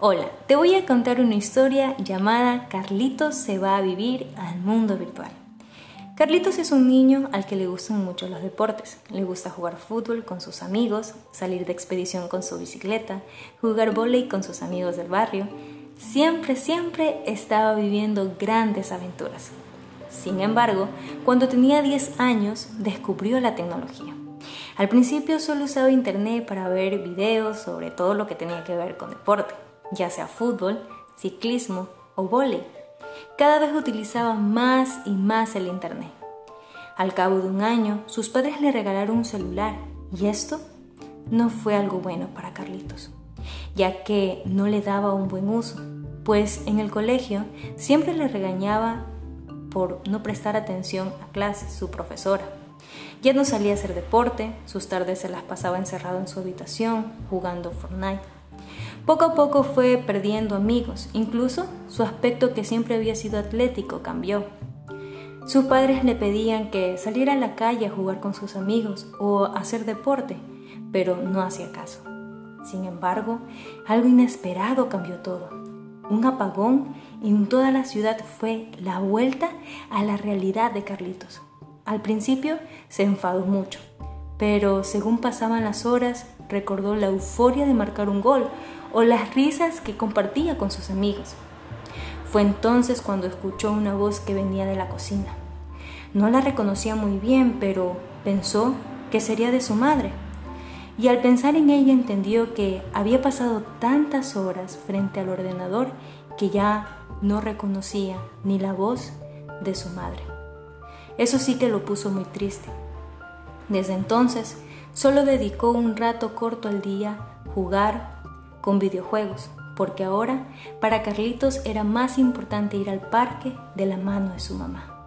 Hola, te voy a contar una historia llamada Carlitos se va a vivir al mundo virtual. Carlitos es un niño al que le gustan mucho los deportes. Le gusta jugar fútbol con sus amigos, salir de expedición con su bicicleta, jugar vóley con sus amigos del barrio. Siempre, siempre estaba viviendo grandes aventuras. Sin embargo, cuando tenía 10 años, descubrió la tecnología. Al principio solo usaba internet para ver videos sobre todo lo que tenía que ver con deporte ya sea fútbol, ciclismo o vóley. Cada vez utilizaba más y más el Internet. Al cabo de un año, sus padres le regalaron un celular y esto no fue algo bueno para Carlitos, ya que no le daba un buen uso, pues en el colegio siempre le regañaba por no prestar atención a clases su profesora. Ya no salía a hacer deporte, sus tardes se las pasaba encerrado en su habitación jugando Fortnite. Poco a poco fue perdiendo amigos, incluso su aspecto que siempre había sido atlético cambió. Sus padres le pedían que saliera a la calle a jugar con sus amigos o a hacer deporte, pero no hacía caso. Sin embargo, algo inesperado cambió todo. Un apagón en toda la ciudad fue la vuelta a la realidad de Carlitos. Al principio se enfadó mucho, pero según pasaban las horas recordó la euforia de marcar un gol o las risas que compartía con sus amigos. Fue entonces cuando escuchó una voz que venía de la cocina. No la reconocía muy bien, pero pensó que sería de su madre. Y al pensar en ella entendió que había pasado tantas horas frente al ordenador que ya no reconocía ni la voz de su madre. Eso sí que lo puso muy triste. Desde entonces, solo dedicó un rato corto al día jugar con videojuegos, porque ahora para Carlitos era más importante ir al parque de la mano de su mamá.